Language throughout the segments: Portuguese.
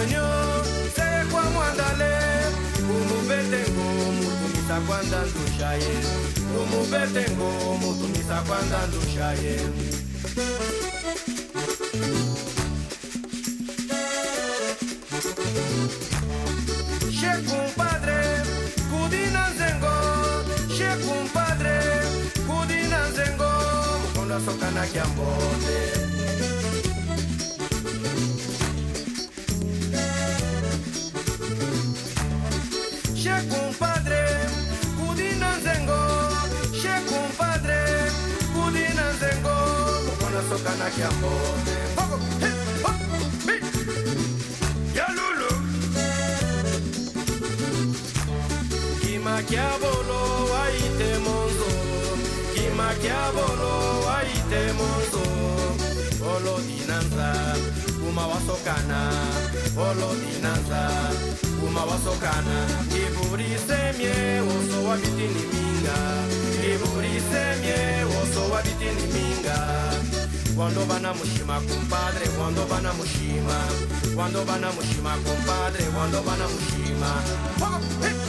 mwenyo sere kwa mwandale umubetengo mutumisa kwanza ndushaye umubetengo mutumisa kwanza kiambote Kimakiabolo waite monzo Kimakiabolo waite monzo Olo dinanza Kuma wasokana Olo dinanza Kuma wasokana Kiburi semye Oso wabitini minga Kiburi semye Oso wabitini minga Quando vanamushima compadre, quando vanamushima, quando vanamushima compadre, quando vanamushima. Oh,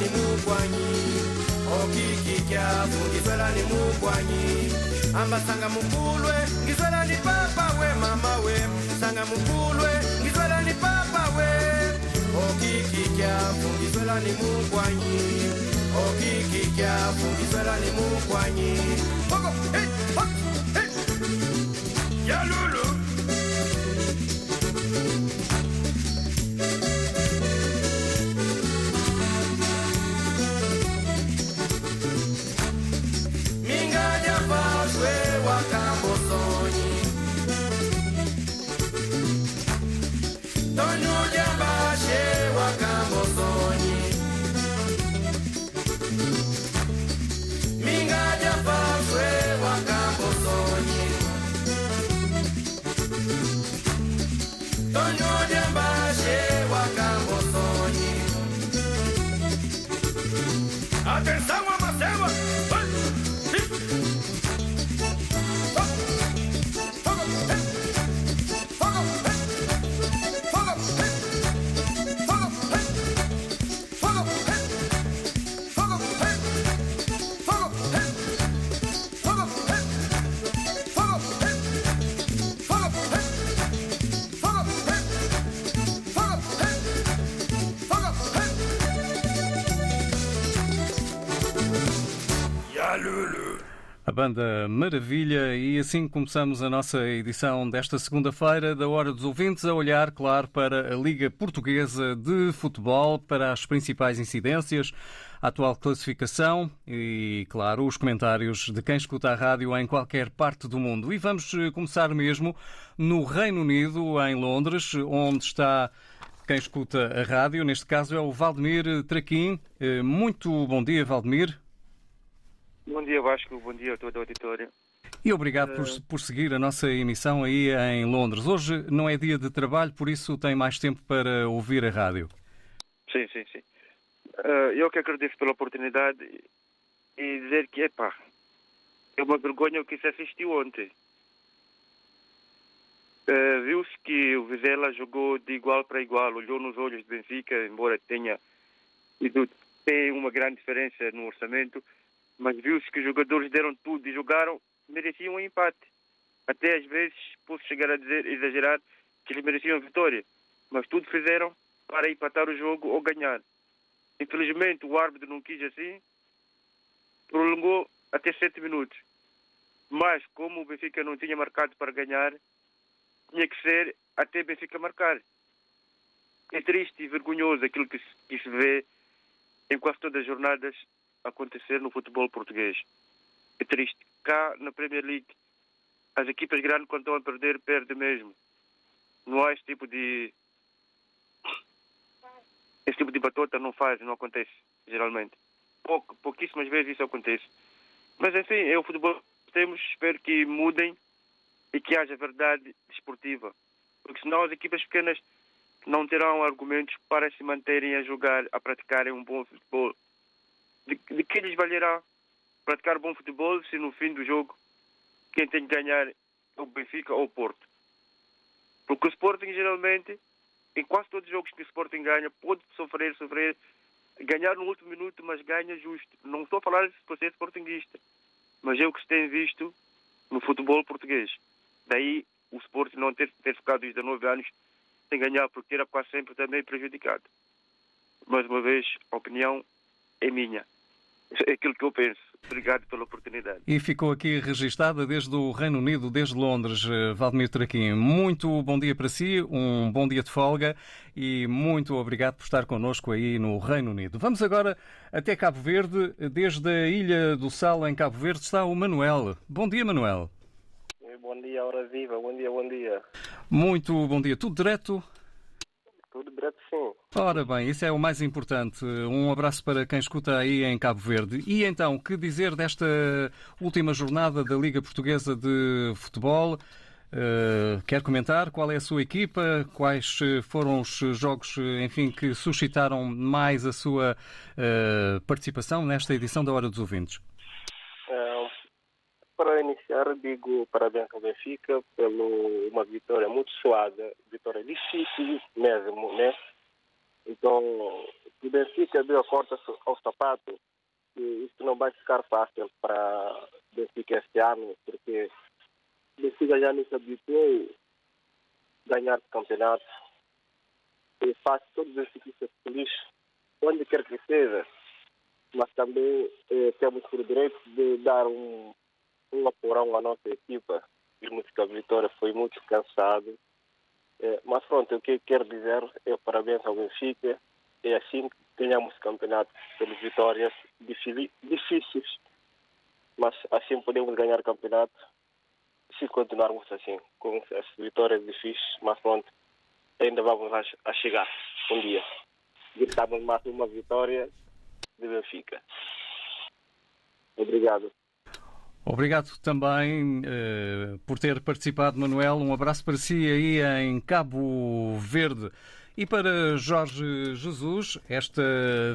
ni mugwanyi okikikya fungizwela ni mugwanyi amba sanga mupulwe ngizwela ni papa we mama we. Sanga mupulwe ngizwela ni papa we. Okikikya fungizwela ni mugwanyi okikikya fungizwela ni mugwanyi Atenção, banda Maravilha, e assim começamos a nossa edição desta segunda-feira da Hora dos Ouvintes, a olhar, claro, para a Liga Portuguesa de Futebol, para as principais incidências, a atual classificação e, claro, os comentários de quem escuta a rádio em qualquer parte do mundo. E vamos eh, começar mesmo no Reino Unido, em Londres, onde está quem escuta a rádio. Neste caso é o Valdemir Traquim. Eh, Muito bom dia, Valdemir. Bom dia, Vasco. Bom dia a toda a auditória. E obrigado por, Eh, por seguir a nossa emissão aí em Londres. Hoje não é dia de trabalho, por isso tem mais tempo para ouvir a rádio. Sim, sim, sim. Eh, eu que agradeço pela oportunidade e dizer que, epá, é uma vergonha o que se assistiu ontem. Eh, Viu-se que o Vizela jogou de igual para igual, olhou nos olhos de Benfica, embora tenha ido, tem uma grande diferença no orçamento, mas viu-se que os jogadores deram tudo e jogaram, mereciam um empate. Até às vezes posso chegar a dizer, exagerar, que eles mereciam vitória, mas tudo fizeram para empatar o jogo ou ganhar. Infelizmente o árbitro não quis assim, prolongou até sete minutos. Mas como o Benfica não tinha marcado para ganhar, tinha que ser até Benfica marcar. É triste e vergonhoso aquilo que se, que se vê em quase todas as jornadas acontecer no futebol português. É triste. Cá na Premier League, as equipas grandes quando estão a perder, perdem mesmo. Não há esse tipo de. Esse tipo de batota não faz, não acontece, geralmente. Pouco, pouquíssimas vezes isso acontece. Mas enfim, é o futebol que temos, espero que mudem e que haja verdade desportiva. Porque senão as equipas pequenas não terão argumentos para se manterem a jogar, a praticarem um bom futebol. De, de que lhes valerá praticar bom futebol se no fim do jogo quem tem que ganhar é o Benfica ou o Porto? Porque o Sporting geralmente, em quase todos os jogos que o Sporting ganha, pode sofrer, sofrer, ganhar no último minuto, mas ganha justo. Não estou a falar de ser sportinguista, mas é o que se tem visto no futebol português. Daí o Sporting não ter, ter ficado desde 19 anos sem ganhar, porque era quase sempre também prejudicado. Mais uma vez, a opinião é minha. É aquilo que eu penso. Obrigado pela oportunidade. E ficou aqui registada desde o Reino Unido, desde Londres, Valdemir Traquim. Muito bom dia para si, um bom dia de folga e muito obrigado por estar connosco aí no Reino Unido. Vamos agora até Cabo Verde. Desde a Ilha do Sal, em Cabo Verde, está o Manuel. Bom dia, Manuel. Bom dia, hora viva. Bom dia, bom dia. Muito bom dia. Tudo direto? Tudo direto, sim. Ora bem, isso é o mais importante. Um abraço para quem escuta aí em Cabo Verde. E então, que dizer desta última jornada da Liga Portuguesa de Futebol? Uh, quer comentar qual é a sua equipa? Quais foram os jogos, enfim, que suscitaram mais a sua uh, participação nesta edição da Hora dos Ouvintes? Para iniciar, digo parabéns ao Benfica pelo uma vitória muito suada, vitória difícil mesmo, né? Então, o Benfica deu a corta ao sapato que isso não vai ficar fácil para o Benfica este ano, porque o Benfica já não se habituou a ganhar campeonato e faz todos os benfiquistas felizes, onde quer que seja, mas também eh, temos por direito de dar um, um aporão à nossa equipa. Vimos que a vitória foi muito cansado. Eh, mas pronto, o que quero dizer é parabéns ao Benfica. É assim que ganhamos campeonato pelas vitórias difíceis. Mas assim podemos ganhar campeonato se continuarmos assim, com as vitórias difíceis. Mas pronto, ainda vamos a, chegar um dia. Gritamos mais uma vitória de Benfica. Obrigado. Obrigado também uh, por ter participado, Manuel. Um abraço para si aí em Cabo Verde. E para Jorge Jesus, esta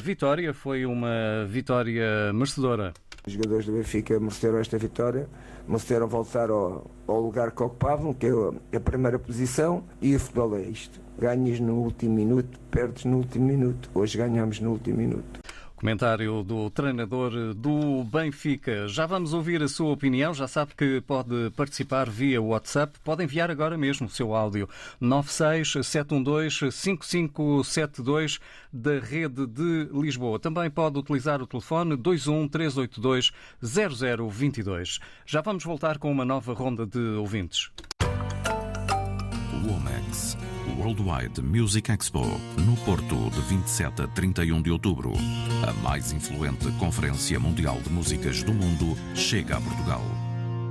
vitória foi uma vitória merecedora. Os jogadores do Benfica mereceram esta vitória, mereceram voltar ao, ao lugar que ocupavam, que é a primeira posição, e o futebol é isto. Ganhas no último minuto, perdes no último minuto. Hoje ganhamos no último minuto. Comentário do treinador do Benfica. Já vamos ouvir a sua opinião. Já sabe que pode participar via WhatsApp. Pode enviar agora mesmo o seu áudio. 967125572 da rede de Lisboa. Também pode utilizar o telefone 213820022. Já vamos voltar com uma nova ronda de ouvintes. Womex Worldwide Music Expo, no Porto, de 27 a 31 de outubro. A mais influente conferência mundial de músicas do mundo chega a Portugal.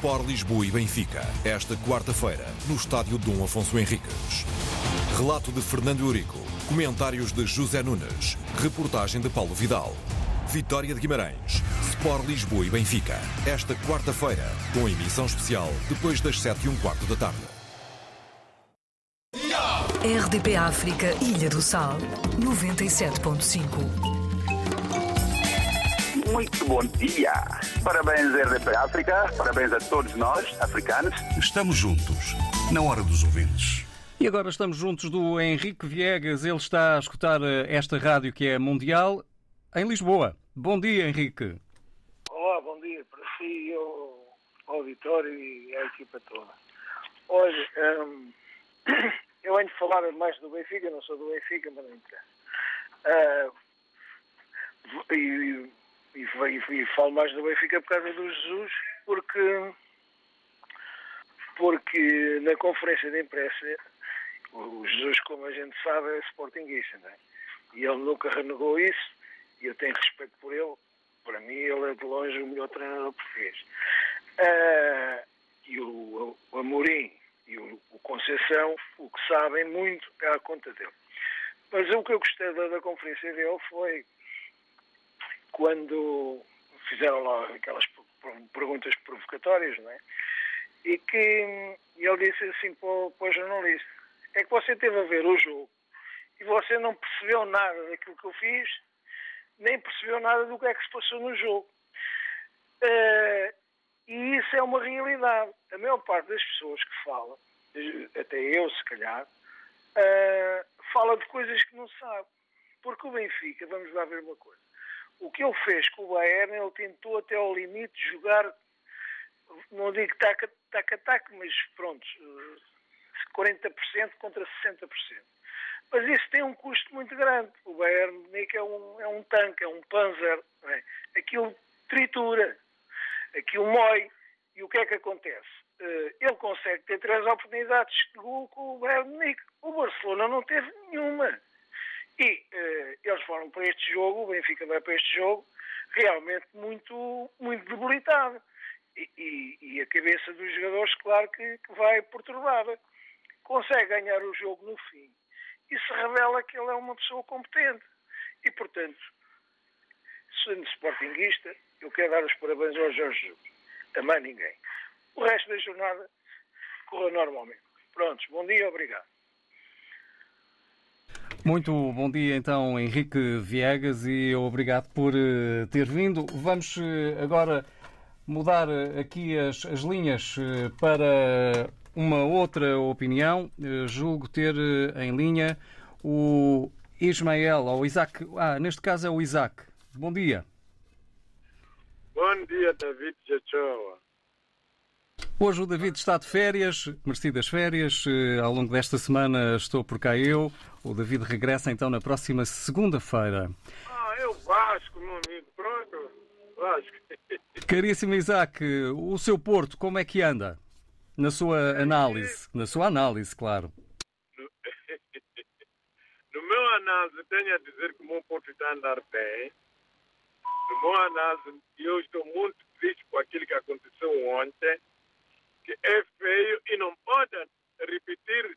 Sport Lisboa e Benfica. Esta quarta-feira, no estádio Dom Afonso Henriques. Relato de Fernando Eurico. Comentários de José Nunes. Reportagem de Paulo Vidal. Vitória de Guimarães, Sport Lisboa e Benfica. Esta quarta-feira, com emissão especial depois das 7 e um quarto da tarde. RDP África, Ilha do Sal, 97.5. Muito bom dia. Parabéns, RDP África. Parabéns a todos nós, africanos. Estamos juntos, na hora dos ouvintes. E agora estamos juntos do Henrique Viegas. Ele está a escutar eh, esta rádio que é mundial em Lisboa. Bom dia, Henrique. Olá, bom dia para si, ao auditório e à equipa toda. Olha, hum, eu venho falar mais do Benfica, não sou do Benfica, mas não interessa. Uh, e, e, e, e, falo mais do Benfica por causa do Jesus, porque, porque na conferência de imprensa, o Jesus, como a gente sabe, é sportinguista, não é? E ele nunca renegou isso, e eu tenho respeito por ele. Para mim, ele é de longe o melhor treinador português. Uh, e o, o Amorim e o, o Conceição, o que sabem muito é a conta dele. Mas o que eu gostei da, da conferência dele foi quando fizeram lá aquelas perguntas provocatórias, não é? E que ele disse assim para o, para o jornalista: é que você teve a ver o jogo e você não percebeu nada daquilo que eu fiz, nem percebeu nada do que é que se passou no jogo. Uh, e isso é uma realidade. A maior parte das pessoas que falam, até eu se calhar, uh, fala de coisas que não sabe. Porque o Benfica, vamos lá ver uma coisa, o que ele fez com o Bayern, ele tentou até ao limite jogar, não digo tac-a-tac, mas pronto, 40% contra 60%. Mas isso tem um custo muito grande. O Bayern Munique é um, é um tanque, é um panzer. É? Aquilo tritura aquilo mói. E o que é que acontece? Uh, ele consegue ter três oportunidades de gol com o Bayern Munique. O Barcelona não teve nenhuma. E uh, eles foram para este jogo, o Benfica vai para este jogo, realmente muito, muito debilitado. E, e, e a cabeça dos jogadores, claro que, que vai perturbada. Consegue ganhar o jogo no fim. E se revela que ele é uma pessoa competente. E, portanto, sendo sportinguista, eu quero dar os parabéns ao Jorge Jesus. A mais ninguém. O resto da jornada correu normalmente. Prontos, bom dia, obrigado. Muito bom dia então, Henrique Viegas, e obrigado por uh, ter vindo. Vamos uh, agora mudar uh, aqui as, as linhas para uma outra opinião. julgo ter em linha o Ismael, ou Isaac. Ah, neste caso é o Isaac. Bom dia. Bom dia, David Jachoa. Hoje o David está de férias, merecidas férias. Ao longo desta semana estou por cá eu. O David regressa então na próxima segunda-feira. Ah, eu Vasco, meu amigo. Pronto, Vasco. Caríssimo Isaac, o seu Porto, como é que anda? Na sua análise. Na sua análise, claro. No meu análise, tenho a dizer que o meu Porto está a andar bem. No meu análise, eu estou muito triste com aquilo que aconteceu ontem, que é feio e não pode repetir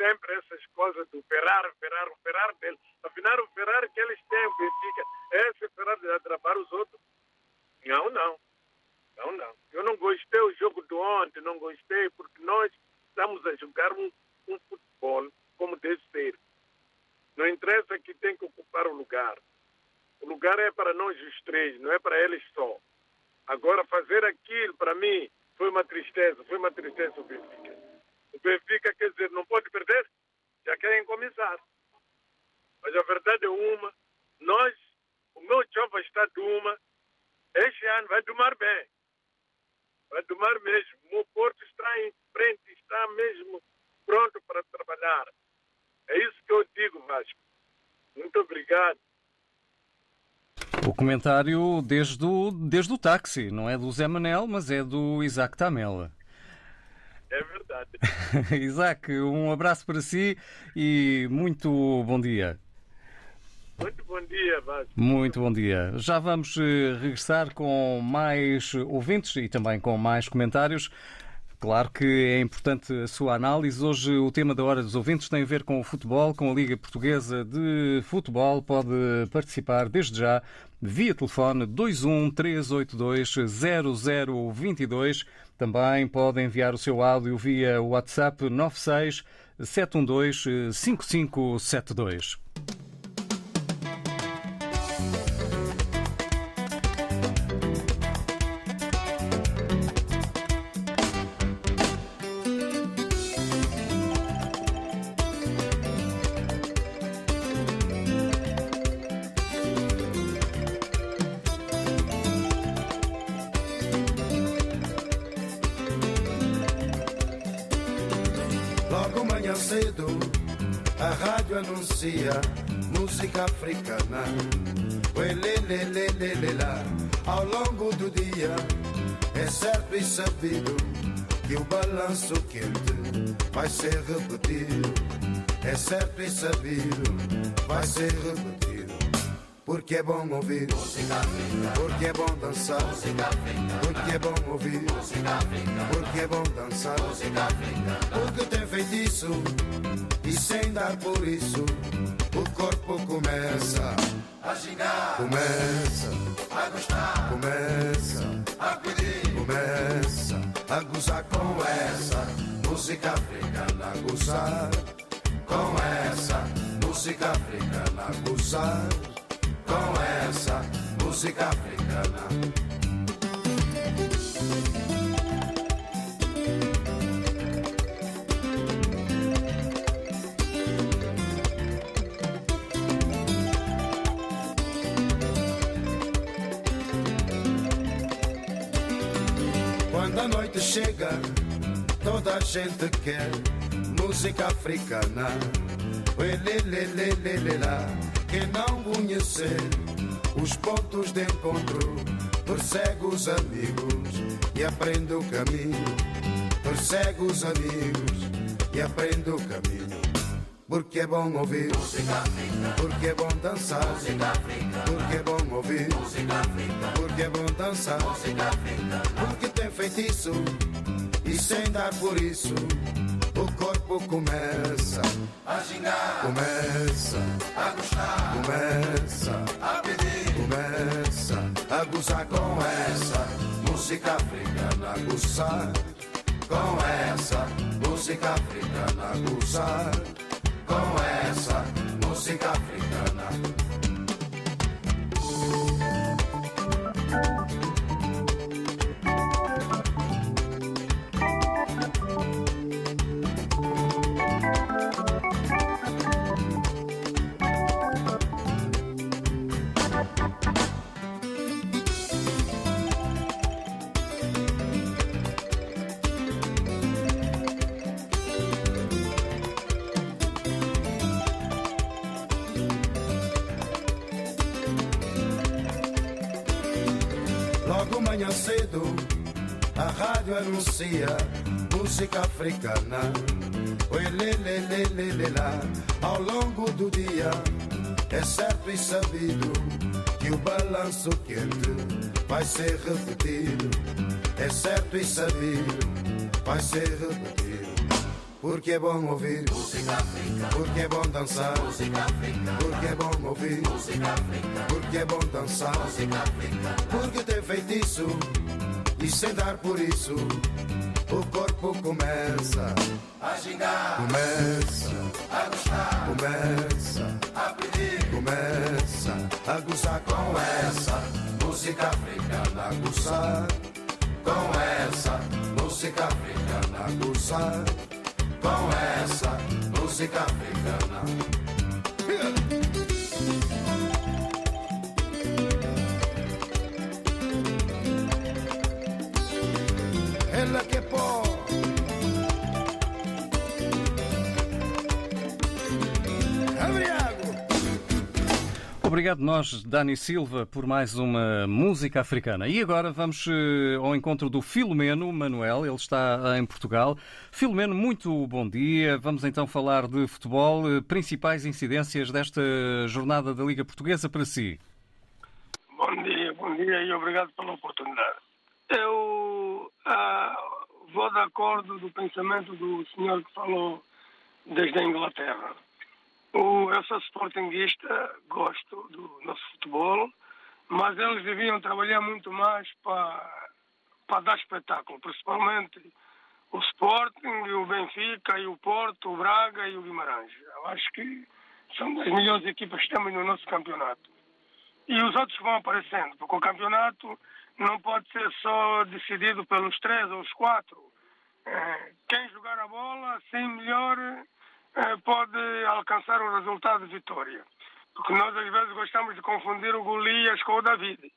sempre essas coisas do Ferrari, Ferrari, Ferrari dele. Afinal, o Ferrari que eles têm, o Benfica, esse Ferrari de atrapalhar os outros? Não, não. Não, não. Eu não gostei do jogo de ontem, não gostei, porque nós estamos a jogar um, um futebol como deve ser. Não interessa que tem que ocupar o lugar. O lugar é para nós os três, não é para eles só. Agora, fazer aquilo, para mim, foi uma tristeza, foi uma tristeza o Benfica. O Benfica, quer dizer, não pode perder, já querem começar. Mas a verdade é uma, nós, o meu jovem está de uma, este ano vai tomar bem. Vai tomar mesmo. O Porto está em frente, está mesmo pronto para trabalhar. É isso que eu digo, Vasco. Muito obrigado. O comentário desde o, desde o táxi, não é do Zé Manel, mas é do Isaac Tamela. É verdade. Isaac, um abraço para si e muito bom dia. Muito bom dia, Vasco. Muito bom dia. Já vamos eh, regressar com mais ouvintes e também com mais comentários. Claro que é importante a sua análise. Hoje o tema da Hora dos Ouvintes tem a ver com o futebol, com a Liga Portuguesa de Futebol. Pode participar desde já via telefone 21 382 0022. Também pode enviar o seu áudio via WhatsApp 96 712 5572. Manhã cedo, a rádio anuncia música africana. Uelelelelelelá. Ao longo do dia, é certo e sabido que o balanço quente vai ser repetido. É certo e sabido, vai ser repetido. Porque é bom ouvir. Porque é bom dançar. Porque é bom ouvir. Porque é bom dançar. Porque tem feitiço e sem dar por isso o corpo começa a gingar. Começa a gostar. Começa a pedir. Começa a gozar com essa música africana. Gozar com essa música africana. Gozar música africana. Quando a noite chega, toda a gente quer música africana. Uelelelelelelá. Quem não conhecer os pontos de encontro, persegue os amigos e aprende o caminho. Persegue os amigos e aprende o caminho. porque é bom ouvir, porque é bom dançar, porque é bom ouvir, porque é bom dançar, porque tem feitiço e sem dar por isso o corpo começa a gingar, começa a gostar, começa a pedir, a gozar com essa música africana, a gozar com essa música africana, a gozar com essa música africana. Logo manhã cedo, a rádio anuncia música africana. Oi, lê, lê, lê, lê, lê, lá. Ao longo do dia, é certo e sabido que o balanço quente vai ser repetido. É certo e sabido, vai ser repetido. Porque é bom ouvir. Música africana, porque é bom dançar. Música africana, porque é bom ouvir. Música africana, porque é bom dançar. Música africana, porque tem feitiço. E sem dar por isso o corpo começa a gingar, começa a gostar, começa a pedir, começa a gozar com essa música africana, gozar com essa música africana, gozar com essa música africana. Ela que pô. Obrigado nós, Dani Silva, por mais uma música africana. E agora vamos eh, ao encontro do Filomeno Manuel, ele está em Portugal. Filomeno, muito bom dia. Vamos então falar de futebol. Eh, Principais incidências desta jornada da Liga Portuguesa para si? Bom dia, bom dia e obrigado pela oportunidade. Eu ah, vou de acordo do pensamento do senhor que falou desde a Inglaterra. Eu sou sportinguista, gosto do nosso futebol, mas eles deviam trabalhar muito mais para, para dar espetáculo, principalmente o Sporting, o Benfica, e o Porto, o Braga e o Guimarães. Eu acho que são das melhores equipas que temos no nosso campeonato. E os outros vão aparecendo, porque o campeonato não pode ser só decidido pelos três ou os quatro. Eh, Quem jogar a bola, assim melhor, pode alcançar o resultado de vitória. Porque nós às vezes gostamos de confundir o Golias com o David.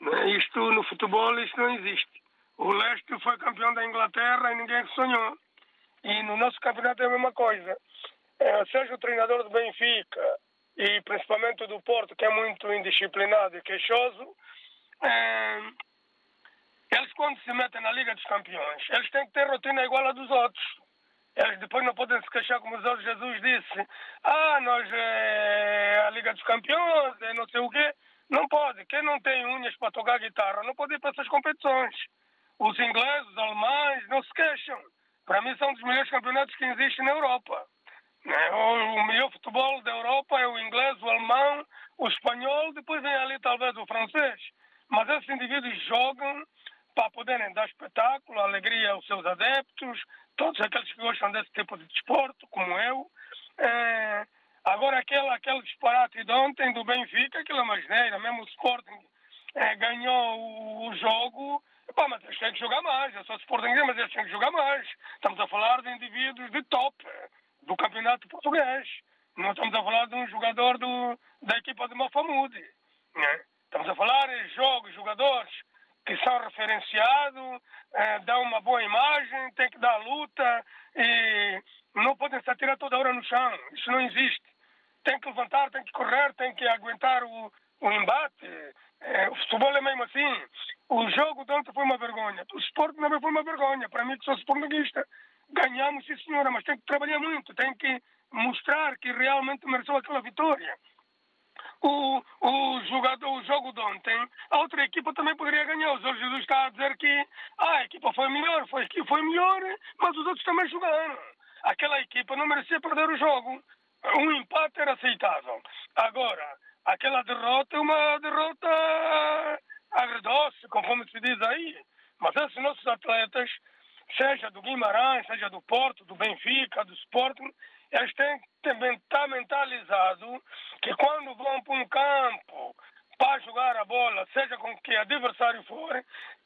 Né? Isto no futebol isto não existe. O Leste foi campeão da Inglaterra e ninguém sonhou. E no nosso campeonato é a mesma coisa. Eh, seja o treinador do Benfica e principalmente do Porto, que é muito indisciplinado e queixoso, eh, eles quando se metem na Liga dos Campeões, eles têm que ter rotina igual a dos outros. Eles depois não podem se queixar como o Zé Jesus disse. Ah, nós é a Liga dos Campeões, é não sei o quê. Não pode. Quem não tem unhas para tocar guitarra não pode ir para essas competições. Os ingleses, os alemães, não se queixam. Para mim são dos melhores campeonatos que existem na Europa. Né? O melhor futebol da Europa é o inglês, o alemão, o espanhol, depois vem ali talvez o francês. Mas esses indivíduos jogam para poderem dar espetáculo, alegria aos seus adeptos, todos aqueles que gostam desse tipo de desporto, como eu. É, agora, aquele, aquele disparate de ontem do Benfica, aquilo é uma geneira, mesmo o Sporting é, ganhou o, o jogo, Epá, mas eles têm que jogar mais. Eu sou Sporting, mas eles têm que jogar mais. Estamos a falar de indivíduos de top do campeonato português. Não estamos a falar de um jogador do, da equipa de Mafamude. Né? Estamos a falar de jogos, jogadores que são referenciados, eh, dão uma boa imagem, tem que dar luta e não podem se atirar toda hora no chão. Isso não existe. Tem que levantar, tem que correr, tem que aguentar o, o embate. Eh, o futebol é mesmo assim. O jogo de ontem foi uma vergonha. O esporte também foi uma vergonha. Para mim, que sou sportinguista, ganhamos, sim senhora, mas tem que trabalhar muito, tem que mostrar que realmente mereceu aquela vitória. O, o, jogador, o jogo de ontem, a outra equipa também poderia ganhar. O Jorge Jesus está a dizer que ah, a equipa foi melhor, foi, foi melhor, mas os outros também jogaram. Aquela equipa não merecia perder o jogo. Um empate era aceitável. Agora, aquela derrota é uma derrota agridoce, conforme se diz aí. Mas esses nossos atletas, seja do Guimarães, seja do Porto, do Benfica, do Sporting, eles têm que estar mentalizados que quando vão para um campo para jogar a bola, seja com que adversário for,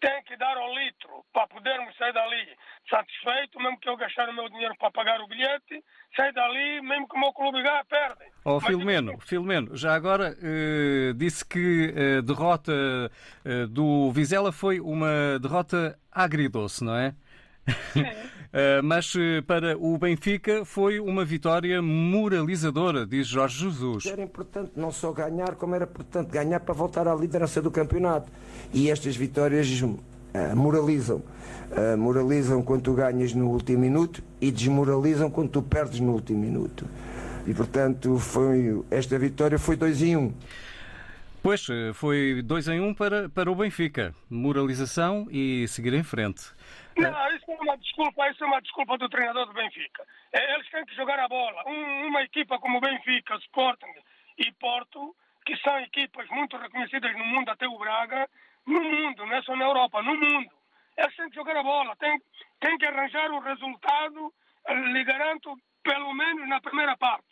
tem que dar ao litro para podermos sair dali satisfeito, mesmo que eu gastar o meu dinheiro para pagar o bilhete, sair dali, mesmo que o meu clube ganhe, perde. Oh, Filomeno, Mas... Filomeno, já agora eh, disse que a derrota eh, do Vizela foi uma derrota agridoce, não é? uh, mas uh, para o Benfica foi uma vitória moralizadora, diz Jorge Jesus. Era importante não só ganhar, como era importante ganhar para voltar à liderança do campeonato. E estas vitórias uh, moralizam. moralizam quando tu ganhas no último minuto e desmoralizam quando tu perdes no último minuto. E portanto, foi, esta vitória foi 2 em 1. Um. Pois, foi 2 em 1 um para, para o Benfica. Moralização e seguir em frente. Não, isso é uma desculpa, isso é uma desculpa do treinador do Benfica. É, eles têm que jogar a bola. Um, uma equipa como o Benfica, Sporting e Porto, que são equipas muito reconhecidas no mundo, até o Braga, no mundo, não é só na Europa, no mundo. Eles têm que jogar a bola, têm, têm que arranjar o resultado, lhe garanto, pelo menos na primeira parte.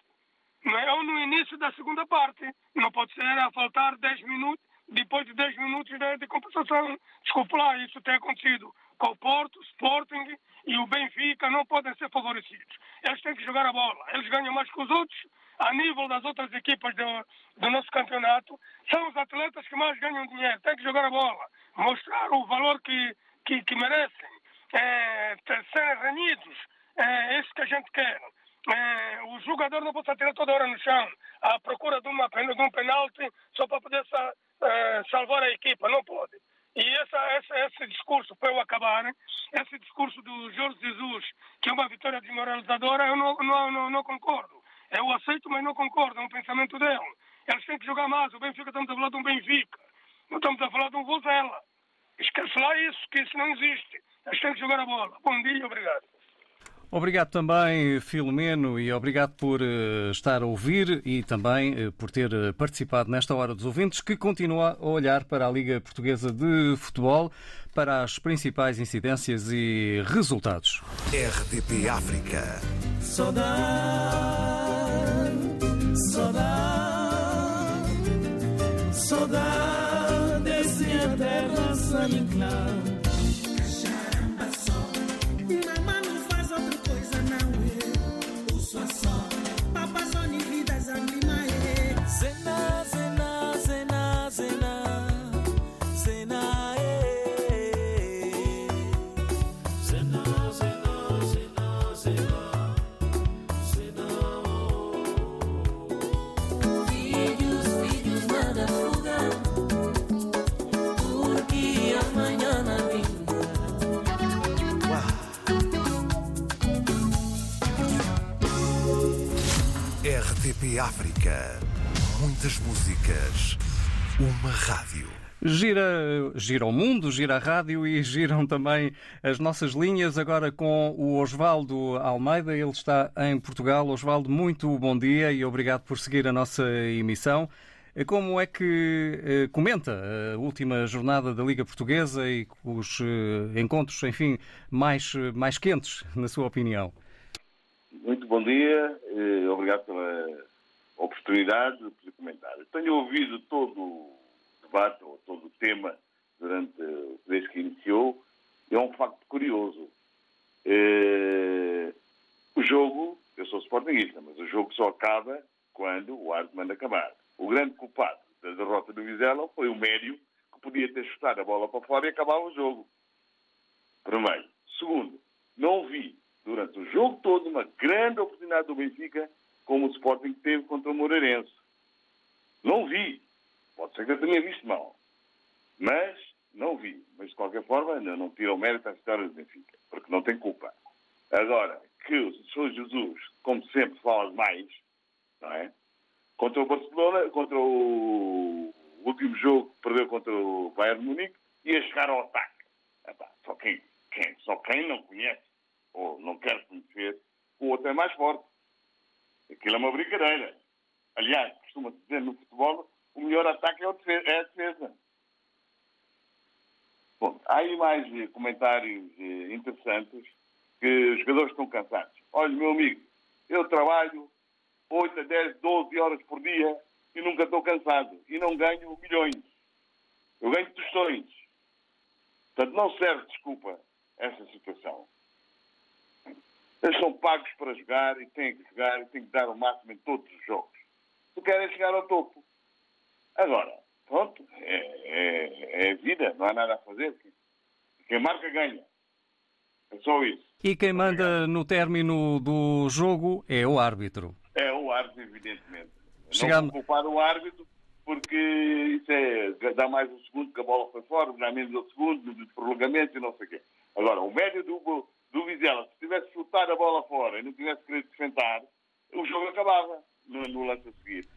Não é? Ou no início da segunda parte. Não pode ser a faltar 10 minutos, depois de 10 minutos de, de compensação. Desculpe lá, isso tem acontecido com o Porto, Sporting e o Benfica não podem ser favorecidos. Eles têm que jogar a bola. Eles ganham mais que os outros. A nível das outras equipas do, do nosso campeonato, são os atletas que mais ganham dinheiro. Têm que jogar a bola. Mostrar o valor que, que, que merecem. É, serem renhidos. É isso que a gente quer. É, o jogador não pode atirar toda hora no chão à procura de, uma, de um penalti só para poder é, salvar a equipa. Não pode. E essa, essa, esse discurso, para eu acabar, esse discurso do Jorge Jesus, que é uma vitória desmoralizadora, eu não, não, não, não concordo. Eu aceito, mas não concordo, é um pensamento dele. Eles têm que jogar mais. O Benfica, estamos a falar de um Benfica. Não estamos a falar de um Vozela. Esquece lá isso, que isso não existe. Eles têm que jogar a bola. Bom dia, obrigado. Obrigado também, Filomeno, e obrigado por uh, estar a ouvir e também uh, por ter uh, participado nesta Hora dos Ouvintes, que continua a olhar para a Liga Portuguesa de Futebol, para as principais incidências e resultados. RDP África. Saudade, saudade, saudade desse eterno sangue África. Muitas músicas. Uma rádio. Gira, gira o mundo, gira a rádio e giram também as nossas linhas. Agora com o Osvaldo Almeida, ele está em Portugal. Osvaldo, muito bom dia e obrigado por seguir a nossa emissão. Como é que eh, comenta a última jornada da Liga Portuguesa e os eh, encontros, enfim, mais, mais quentes, na sua opinião? Muito bom dia, eh, obrigado pela oportunidade de poder comentar. Tenho ouvido todo o debate, ou todo o tema, durante, desde que iniciou, é um facto curioso. Eh, o jogo, eu sou sportingista, mas o jogo só acaba quando o árbitro manda acabar. O grande culpado da derrota do Vizela foi o médio, que podia ter chutado a bola para fora e acabar o jogo. Primeiro. Segundo, não vi durante o jogo todo, uma grande oportunidade do Benfica, como o Sporting teve contra o Moreirense. Não vi. Pode ser que eu tenha visto mal. Mas não vi. Mas, de qualquer forma, não, não tira o mérito à história do Benfica, porque não tem culpa. Agora, que o Sr. Jesus, como sempre, fala demais, não é? Contra o Barcelona, contra o último jogo que perdeu contra o Bayern Munique, ia chegar ao ataque. Epá, só, quem, quem, só quem não conhece ou não quer conhecer, o outro é mais forte. Aquilo é uma brincadeira. Aliás, costuma dizer no futebol, o melhor ataque é, é a defesa. Bom, há aí mais eh, comentários eh, interessantes que os jogadores estão cansados. Olha, meu amigo, eu trabalho 8 a 10, 12 horas por dia e nunca estou cansado. E não ganho milhões. Eu ganho tostões. Portanto, não serve desculpa essa situação. Eles são pagos para jogar e têm que jogar e têm que dar o máximo em todos os jogos. Se querem chegar ao topo. Agora, pronto, é, é, é vida, não há nada a fazer. Quem marca ganha. É só isso. E quem manda no término do jogo é o árbitro. É o árbitro, evidentemente. Chegamos... Não vou culpar o árbitro porque isso é dá mais um segundo que a bola foi fora, dá menos um segundo de prolongamento e não sei o quê. Agora, o médio do, do Vizela, se tivesse chutado a bola fora e não tivesse querido defender, o jogo acabava no, no lance a seguir.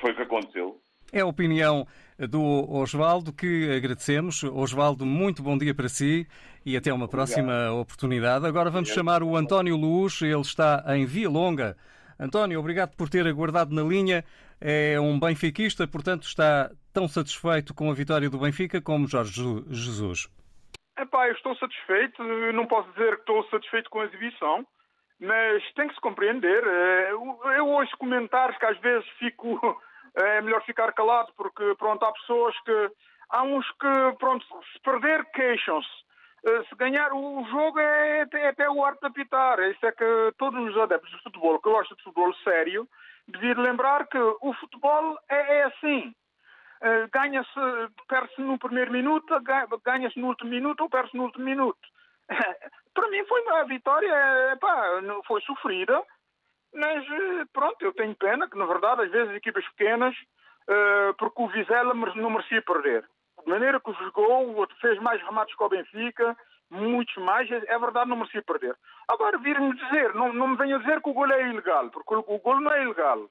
Foi o que aconteceu. É a opinião do Osvaldo, que agradecemos. Osvaldo, muito bom dia para si e até uma próxima obrigado. oportunidade. Agora vamos chamar o António Luz, ele está em Via Longa. António, obrigado por ter aguardado na linha. É um benfiquista, portanto está tão satisfeito com a vitória do Benfica como Jorge Jesus. Epá, eu estou satisfeito, não posso dizer que estou satisfeito com a exibição, mas tem que se compreender. Eh, eu ouço comentários que às vezes fico é melhor ficar calado, porque pronto, há pessoas que. Há uns que, pronto, se perder, queixam-se. Eh, se ganhar o jogo é, é até o arte de apitar. Isso é que todos os adeptos de futebol que gostam de futebol sério deviam lembrar que o futebol é, é assim. Uh, ganha-se, perde-se no primeiro minuto, ganha-se no último minuto ou perde-se no último minuto. Para mim foi uma vitória, pá, foi sofrida, mas eh, pronto, eu tenho pena que, na verdade, às vezes equipas pequenas, uh, porque o Vizela não merecia perder. De maneira que jogou, o outro fez mais remates que o Benfica, muitos mais, é verdade, não merecia perder. Agora, vir-me dizer, não, não me venham dizer que o gol é ilegal, porque o, o gol não é ilegal.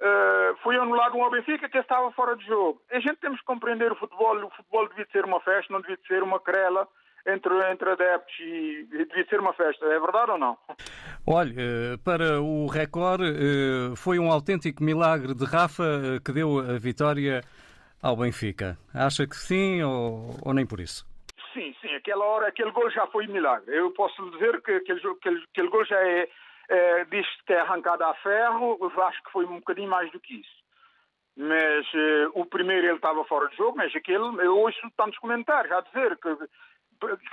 Uh, foi anulado um ao Benfica que estava fora de jogo. A gente temos que compreender o futebol. O futebol devia ser uma festa, não devia ser uma querela entre, entre adeptos e devia ser uma festa. É verdade ou não? Olha, eh, para o Record eh, foi um autêntico milagre de Rafa eh, que deu a vitória ao Benfica. Acha que sim ou, ou nem por isso? Sim, sim. Aquela hora, aquele gol já foi milagre. Eu posso dizer que aquele, aquele, aquele gol já é, é diz que é arrancado a ferro. Eu acho que foi um bocadinho mais do que isso mas uh, o primeiro ele estava fora de jogo, mas aquele, eu ouço tantos comentários a dizer que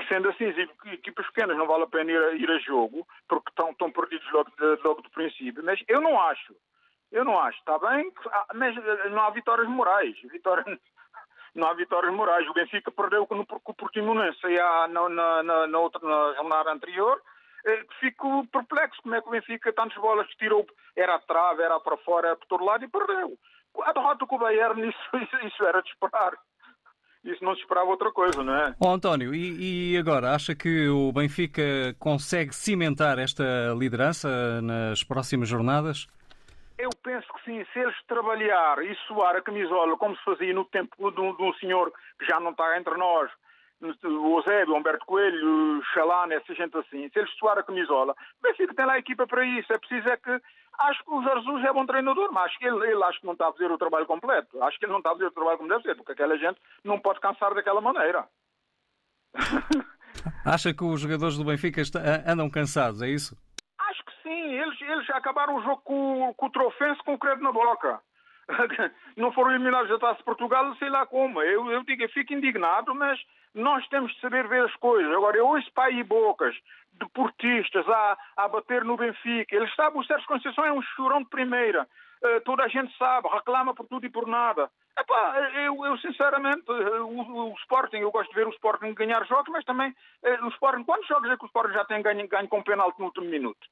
sendo assim, equipas pequenas não vale a pena ir a, ir a jogo, porque estão, estão perdidos logo, de, logo do princípio. Mas eu não acho. Eu não acho. Está bem, mas eh, não há vitórias morais. Vitória, não há vitórias morais. O Benfica perdeu com o Portimonense na, na, na, na, outra, na jornada anterior. Eh, fico perplexo como é que o Benfica tantas bolas tirou, era a trave, era para fora, era por todo lado e perdeu. A derrota com o Bayern, isso, isso, isso era de esperar isso não se esperava outra coisa, não é? Oh, António, e, e, agora, acha que o Benfica consegue cimentar esta liderança nas próximas jornadas? Eu penso que sim, se eles trabalhar e suar a camisola como se fazia no tempo de um, de um senhor que já não está entre nós, o Eusébio, o Humberto Coelho, o Chalana, essa gente assim, se eles suar a camisola, o Benfica tem lá a equipa para isso. É preciso é que. Acho que o Jesus é bom treinador, mas acho que ele, ele acho que não está a fazer o trabalho completo. Acho que ele não está a fazer o trabalho como deve ser, porque aquela gente não pode cansar daquela maneira. Acha que os jogadores do Benfica andam cansados, é isso? Acho que sim. Eles, eles acabaram o jogo com, com o Trofense com o credo na boca. não foram eliminados da Taça de Portugal, sei lá como. Eu, eu digo, eu fico indignado, mas nós temos de saber ver as coisas. Agora, eu ouço pai e bocas de portistas a, a bater no Benfica. Eles sabem, o Sérgio Conceição é um chorão de primeira. Uh, toda a gente sabe, reclama por tudo e por nada. Epá, eu, eu sinceramente, o, o, Sporting, eu gosto de ver o Sporting ganhar jogos, mas também uh, o Sporting, quantos jogos é que o Sporting já tem ganho, ganho com penalti no último minuto?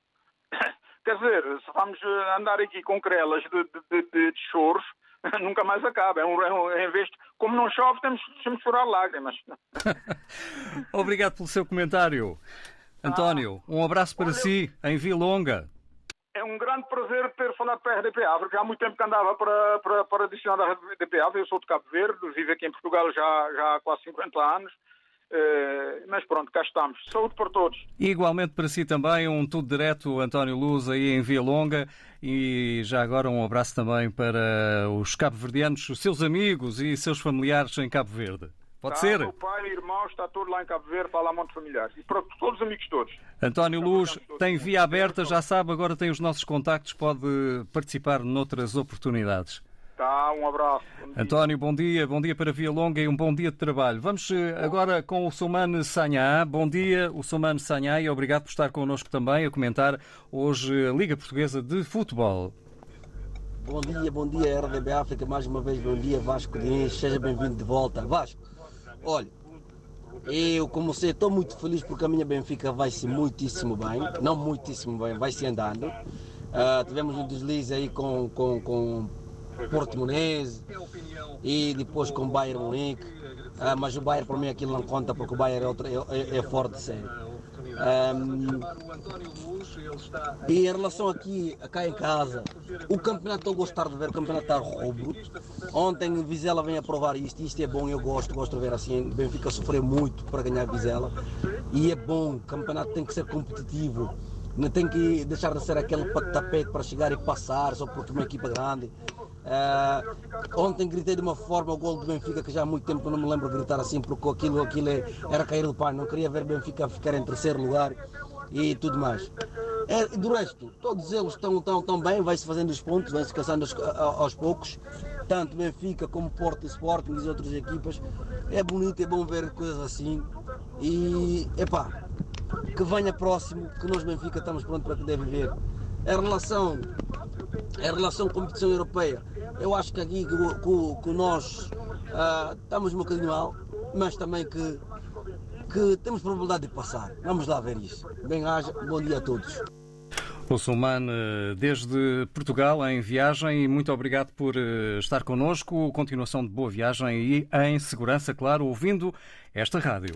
Quer dizer, se vamos andar aqui com crelas de, de, de, de choros, nunca mais acaba. É um, é um, em vez de, como não chove, temos, temos de chorar lágrimas. Obrigado pelo seu comentário. António, um abraço para si em Vilonga. É um grande prazer ter falado para a RDP África. Há muito tempo que andava para, para, para adicionar a RDP África. Eu sou de Cabo Verde, vivo aqui em Portugal já, já há quase 50 anos. Eh, mas pronto, cá estamos. Saúde para todos. E igualmente para si também, um tudo direto, António Luz, aí em Via Longa. E já agora um abraço também para os cabo-verdianos, os seus amigos e seus familiares em Cabo Verde. Pode Tá, ser? Meu pai, irmão, está tudo lá em Cabo Verde, fala a monte familiares. E para todos os amigos todos. António Luz tem via aberta, já sabe, agora tem os nossos contactos, pode participar noutras oportunidades. Tá, um abraço. António, bom dia, bom dia para Via Longa e um bom dia de trabalho. Vamos eh, agora com o Soumane Sanhá. Bom dia, o Soumane Sanhá, e obrigado por estar connosco também a comentar hoje a Liga Portuguesa de Futebol. Bom dia, bom dia RDB África, mais uma vez bom dia Vasco Diniz, seja bem-vindo de volta. Vasco, olha, eu como sei, estou muito feliz porque a minha Benfica vai-se muitíssimo bem, não muitíssimo bem, vai-se andando. Ah, tivemos um deslize aí com, com, com Porto Muniz e depois com Bayern Munique, Ah, mas o Bayern para mim aquilo não conta porque o Bayern é, outro, é, é forte, sério. Ahm, e em relação aqui, cá em casa, o campeonato estou a gostar de ver, o campeonato está roubo. Ontem o Vizela vem a provar isto, isto é bom, eu gosto, gosto de ver assim. O Benfica sofreu muito para ganhar Vizela e é bom, o campeonato tem que ser competitivo. Não tem que deixar de ser aquele tapete para chegar e passar só porque é uma equipa grande. Ah, ontem gritei de uma forma o gol do Benfica que já há muito tempo eu não me lembro de gritar assim porque aquilo, aquilo é- era cair do pano. Não queria ver Benfica ficar em terceiro lugar e tudo mais. É, do resto, todos eles estão tão, tão bem, vai-se fazendo os pontos, vai-se caçando aos, aos poucos, tanto Benfica como Porto e Sporting e as outras equipas. É bonito, é bom ver coisas assim. E, epá, que venha próximo, que nós Benfica estamos prontos para poder viver. Em relação, em relação à competição europeia, eu acho que aqui que nós ah, estamos um bocadinho mal, mas também que, que temos probabilidade de passar. Vamos lá ver isso. Bem haja, bom dia a todos. O Soumane, desde Portugal, em viagem, muito obrigado por eh, estar connosco. Continuação de boa viagem e em segurança, claro, ouvindo esta rádio.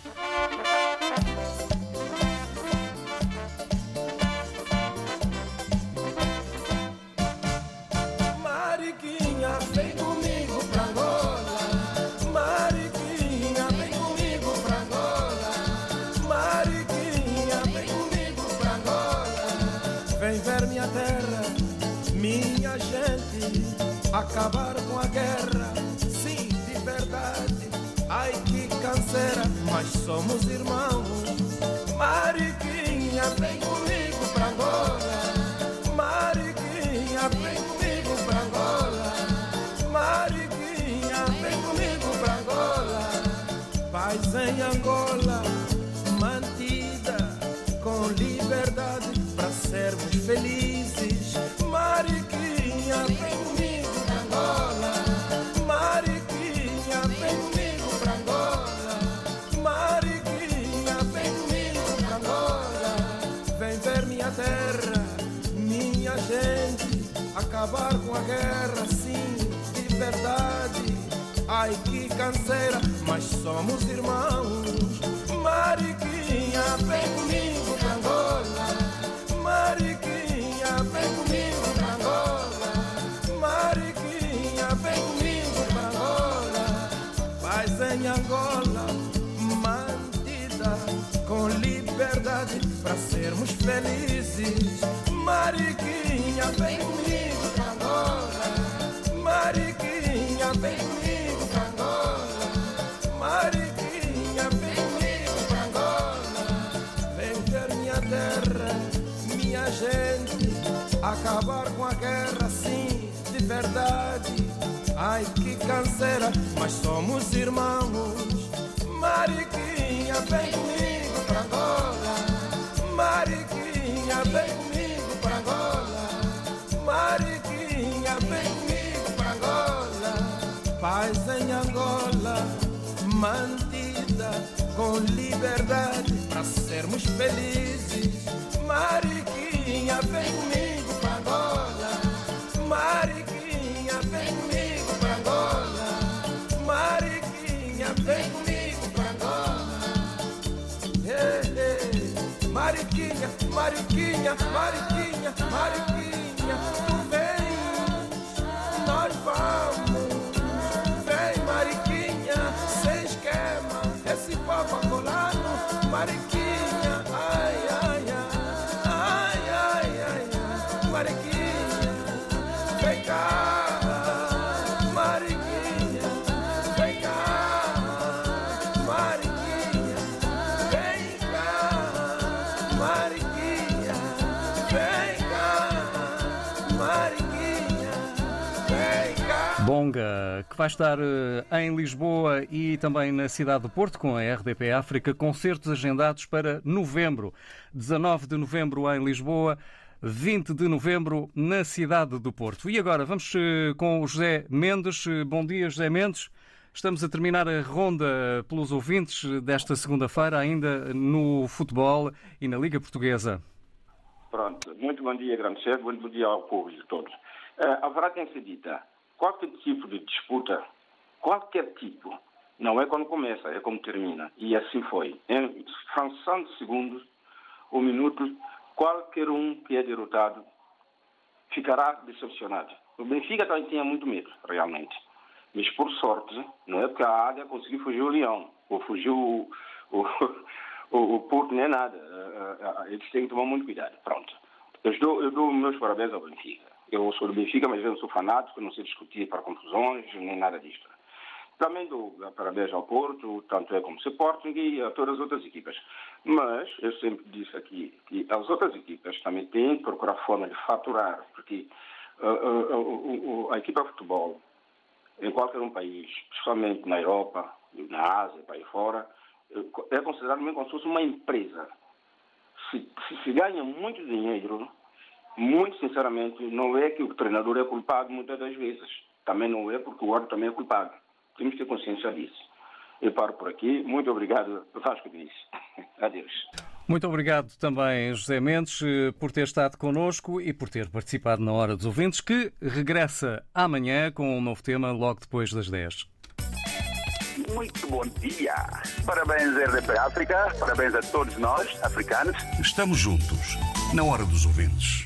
Acabar com a guerra, sim, de verdade. Ai que canseira, mas somos irmãos. Mariquinha, vem comigo pra Angola. Mariquinha, vem comigo pra Angola. Mariquinha, vem comigo pra Angola. Paz em Angola, acabar com a guerra, sim, de verdade. Ai que canseira, mas somos irmãos. Mariquinha, vem comigo pra Angola. Mariquinha, vem comigo pra Angola. Mariquinha, vem comigo pra Angola. Paz em Angola, mantida com liberdade para sermos felizes. Mariquinha, vem comigo Acabar com a guerra, sim, de verdade. Ai que canseira, mas somos irmãos. Mariquinha, vem comigo pra Angola. Mariquinha, vem comigo pra Angola. Mariquinha, vem comigo pra Angola. Paz em Angola, mantida com liberdade para sermos felizes. Mariquinha, vem comigo Angola, Mariquinha, vem comigo pra Angola, Mariquinha, vem comigo pra Angola. Hey, hey. Mariquinha, Mariquinha, Mariquinha, Mariquinha, que vai estar eh, em Lisboa e também na cidade do Porto com a RDP África, concertos agendados para novembro. 19 de novembro em Lisboa, 20 de novembro na cidade do Porto. E agora vamos eh, com o José Mendes. Eh, Bom dia, José Mendes. Estamos a terminar a ronda pelos ouvintes desta segunda-feira, ainda no futebol e na Liga Portuguesa. Pronto, muito bom dia, grande chefe, bom dia ao povo de. Uh, a verdade tem dita, qualquer tipo de disputa, qualquer tipo, não é quando começa, é como termina. E assim foi. Em fração de segundos, ou minutos, qualquer um que é derrotado ficará decepcionado. O Benfica também tinha muito medo, realmente. Mas por sorte, não é porque a águia conseguiu fugir o leão, ou fugiu o, o, o, o porto, nem nada. Uh, uh, eles têm que tomar muito cuidado. Pronto. Eu dou, eu dou meus parabéns ao Benfica. Eu sou do Benfica, mas eu não sou fanático, não sei discutir para confusões, nem nada disto. Também dou parabéns ao Porto, tanto é como Sporting e a todas as outras equipas. Mas eu sempre disse aqui que as outras equipas também têm que procurar forma de faturar, porque uh, a equipa de futebol em qualquer um país, principalmente na Europa, na Ásia, para aí fora, é considerado mesmo como se fosse uma empresa. Se, se, se ganha muito dinheiro, muito sinceramente, não é que o treinador é culpado muitas das vezes. Também não é porque o outro também é culpado. Temos que ter consciência disso. Eu paro por aqui. Muito obrigado, Vasco Diniz. Adeus. Muito obrigado também, José Mendes, por ter estado connosco e por ter participado na Hora dos Ouvintes, que regressa amanhã com um novo tema logo depois das 10. Muito bom dia. Parabéns, RDP África. Parabéns a todos nós, africanos. Estamos juntos, na Hora dos Ouvintes.